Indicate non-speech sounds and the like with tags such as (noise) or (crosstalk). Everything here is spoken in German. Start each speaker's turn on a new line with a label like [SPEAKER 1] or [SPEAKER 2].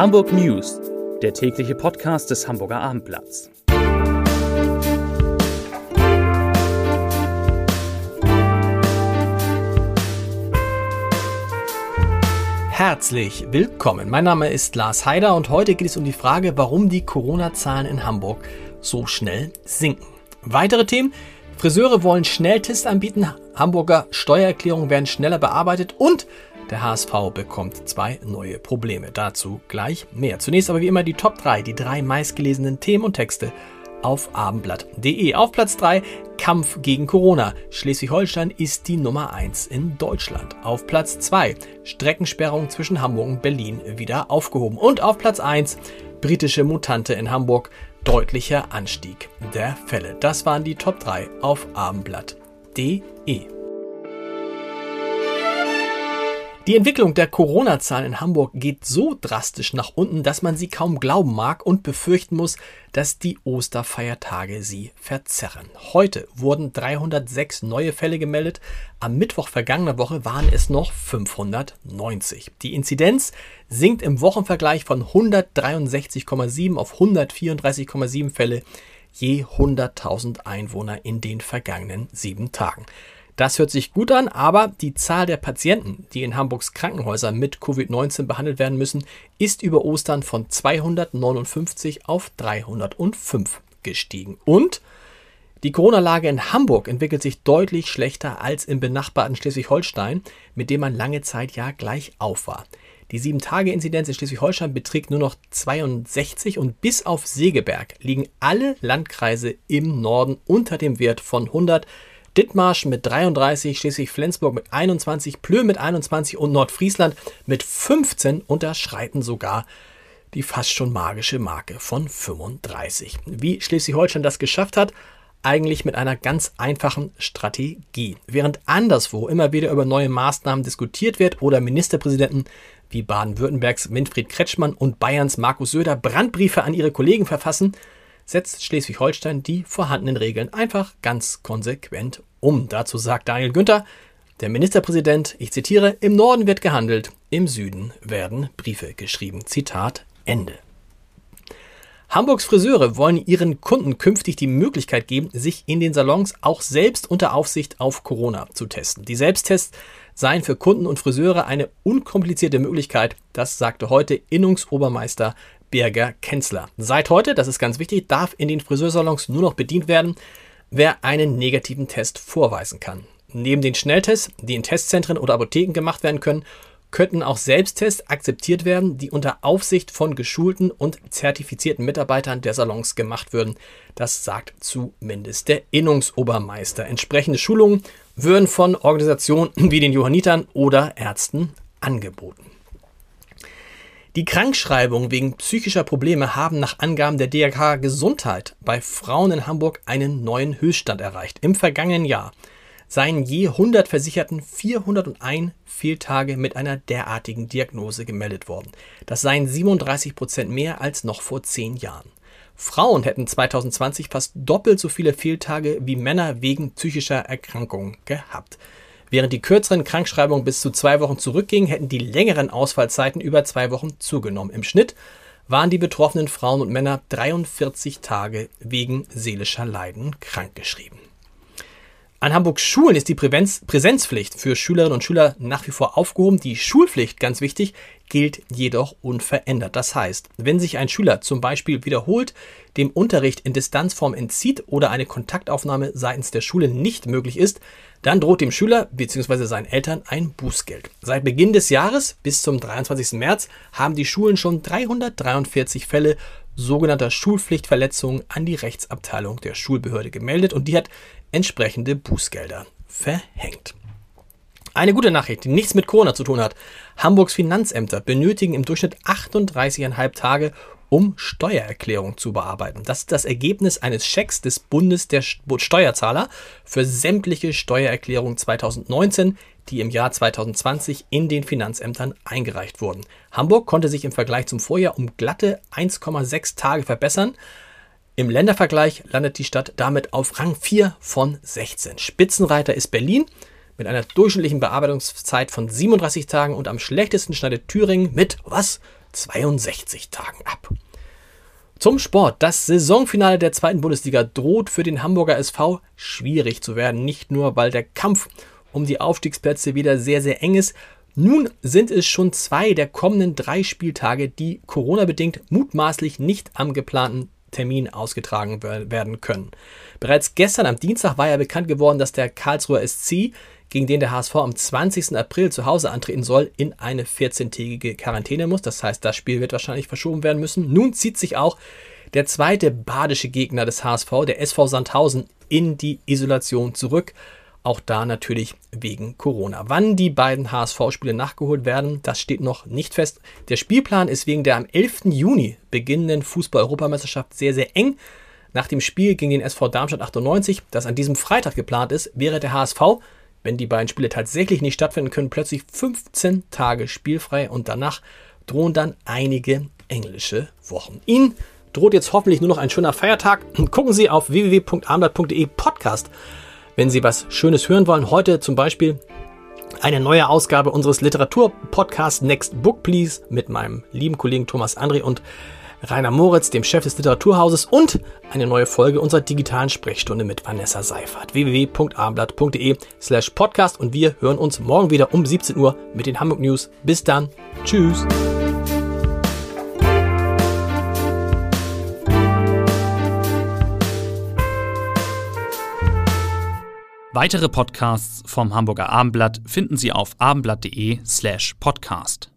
[SPEAKER 1] Hamburg News, der tägliche Podcast des Hamburger Abendblatts.
[SPEAKER 2] Herzlich willkommen. Mein Name ist Lars Heider und heute geht es um die Frage, warum die Corona-Zahlen in Hamburg so schnell sinken. Weitere Themen. Friseure wollen Schnelltests anbieten, Hamburger Steuererklärungen werden schneller bearbeitet und der HSV bekommt zwei neue Probleme. Dazu gleich mehr. Zunächst aber wie immer die Top 3, die drei meistgelesenen Themen und Texte auf abendblatt.de. Auf Platz 3 Kampf gegen Corona. Schleswig-Holstein ist die Nummer 1 in Deutschland. Auf Platz 2 Streckensperrung zwischen Hamburg und Berlin wieder aufgehoben. Und auf Platz 1 britische Mutante in Hamburg. Deutlicher Anstieg der Fälle. Das waren die Top 3 auf abendblatt.de. Die Entwicklung der Corona-Zahlen in Hamburg geht so drastisch nach unten, dass man sie kaum glauben mag und befürchten muss, dass die Osterfeiertage sie verzerren. Heute wurden 306 neue Fälle gemeldet. Am Mittwoch vergangener Woche waren es noch 590. Die Inzidenz sinkt im Wochenvergleich von 163,7 auf 134,7 Fälle je 100.000 Einwohner in den vergangenen sieben Tagen. Das hört sich gut an, aber die Zahl der Patienten, die in Hamburgs Krankenhäusern mit Covid-19 behandelt werden müssen, ist über Ostern von 259 auf 305 gestiegen. Und die Corona-Lage in Hamburg entwickelt sich deutlich schlechter als im benachbarten Schleswig-Holstein, mit dem man lange Zeit ja gleich auf war. Die 7-Tage-Inzidenz in Schleswig-Holstein beträgt nur noch 62 und bis auf Segeberg liegen alle Landkreise im Norden unter dem Wert von 100 Dithmarsch mit 33, Schleswig-Flensburg mit 21, Plön mit 21 und Nordfriesland mit 15 unterschreiten sogar die fast schon magische Marke von 35. Wie Schleswig-Holstein das geschafft hat, eigentlich mit einer ganz einfachen Strategie. Während anderswo immer wieder über neue Maßnahmen diskutiert wird oder Ministerpräsidenten wie Baden-Württembergs Winfried Kretschmann und Bayerns Markus Söder Brandbriefe an ihre Kollegen verfassen, setzt Schleswig-Holstein die vorhandenen Regeln einfach ganz konsequent um. Dazu sagt Daniel Günther, der Ministerpräsident, ich zitiere, im Norden wird gehandelt, im Süden werden Briefe geschrieben. Zitat Ende. Hamburgs Friseure wollen ihren Kunden künftig die Möglichkeit geben, sich in den Salons auch selbst unter Aufsicht auf Corona zu testen. Die Selbsttests seien für Kunden und Friseure eine unkomplizierte Möglichkeit, das sagte heute Innungsobermeister Berger Kenzler. Seit heute, das ist ganz wichtig, darf in den Friseursalons nur noch bedient werden, wer einen negativen Test vorweisen kann. Neben den Schnelltests, die in Testzentren oder Apotheken gemacht werden können, könnten auch Selbsttests akzeptiert werden, die unter Aufsicht von geschulten und zertifizierten Mitarbeitern der Salons gemacht würden. Das sagt zumindest der Innungsobermeister. Entsprechende Schulungen würden von Organisationen wie den Johannitern oder Ärzten angeboten. Die Krankschreibungen wegen psychischer Probleme haben nach Angaben der DRK Gesundheit bei Frauen in Hamburg einen neuen Höchststand erreicht. Im vergangenen Jahr seien je 100 Versicherten 401 Fehltage mit einer derartigen Diagnose gemeldet worden. Das seien 37 Prozent mehr als noch vor zehn Jahren. Frauen hätten 2020 fast doppelt so viele Fehltage wie Männer wegen psychischer Erkrankungen gehabt. Während die kürzeren Krankschreibungen bis zu zwei Wochen zurückgingen, hätten die längeren Ausfallzeiten über zwei Wochen zugenommen. Im Schnitt waren die betroffenen Frauen und Männer 43 Tage wegen seelischer Leiden krankgeschrieben. An Hamburgs Schulen ist die Prävenz Präsenzpflicht für Schülerinnen und Schüler nach wie vor aufgehoben. Die Schulpflicht, ganz wichtig, gilt jedoch unverändert. Das heißt, wenn sich ein Schüler zum Beispiel wiederholt dem Unterricht in Distanzform entzieht oder eine Kontaktaufnahme seitens der Schule nicht möglich ist, dann droht dem Schüler bzw. seinen Eltern ein Bußgeld. Seit Beginn des Jahres bis zum 23. März haben die Schulen schon 343 Fälle sogenannter Schulpflichtverletzungen an die Rechtsabteilung der Schulbehörde gemeldet und die hat entsprechende Bußgelder verhängt. Eine gute Nachricht, die nichts mit Corona zu tun hat. Hamburgs Finanzämter benötigen im Durchschnitt 38,5 Tage, um Steuererklärung zu bearbeiten. Das ist das Ergebnis eines Schecks des Bundes der Steuerzahler für sämtliche Steuererklärungen 2019, die im Jahr 2020 in den Finanzämtern eingereicht wurden. Hamburg konnte sich im Vergleich zum Vorjahr um glatte 1,6 Tage verbessern. Im Ländervergleich landet die Stadt damit auf Rang 4 von 16. Spitzenreiter ist Berlin mit einer durchschnittlichen Bearbeitungszeit von 37 Tagen und am schlechtesten schneidet Thüringen mit was? 62 Tagen ab. Zum Sport. Das Saisonfinale der zweiten Bundesliga droht für den Hamburger SV schwierig zu werden. Nicht nur, weil der Kampf um die Aufstiegsplätze wieder sehr, sehr eng ist. Nun sind es schon zwei der kommenden drei Spieltage, die Corona-bedingt mutmaßlich nicht am geplanten Termin ausgetragen werden können. Bereits gestern am Dienstag war ja bekannt geworden, dass der Karlsruher SC, gegen den der HSV am 20. April zu Hause antreten soll, in eine 14-tägige Quarantäne muss. Das heißt, das Spiel wird wahrscheinlich verschoben werden müssen. Nun zieht sich auch der zweite badische Gegner des HSV, der SV Sandhausen, in die Isolation zurück. Auch da natürlich wegen Corona. Wann die beiden HSV-Spiele nachgeholt werden, das steht noch nicht fest. Der Spielplan ist wegen der am 11. Juni beginnenden Fußball-Europameisterschaft sehr, sehr eng. Nach dem Spiel gegen den SV Darmstadt 98, das an diesem Freitag geplant ist, wäre der HSV, wenn die beiden Spiele tatsächlich nicht stattfinden können, plötzlich 15 Tage spielfrei und danach drohen dann einige englische Wochen. Ihnen droht jetzt hoffentlich nur noch ein schöner Feiertag. (clears throat) Gucken Sie auf www.armblatt.de Podcast wenn Sie was Schönes hören wollen, heute zum Beispiel eine neue Ausgabe unseres Literaturpodcasts Next Book Please mit meinem lieben Kollegen Thomas André und Rainer Moritz, dem Chef des Literaturhauses und eine neue Folge unserer digitalen Sprechstunde mit Vanessa Seifert. www.abendblatt.de slash podcast und wir hören uns morgen wieder um 17 Uhr mit den Hamburg News. Bis dann. Tschüss.
[SPEAKER 1] Weitere Podcasts vom Hamburger Abendblatt finden Sie auf abendblatt.de slash podcast.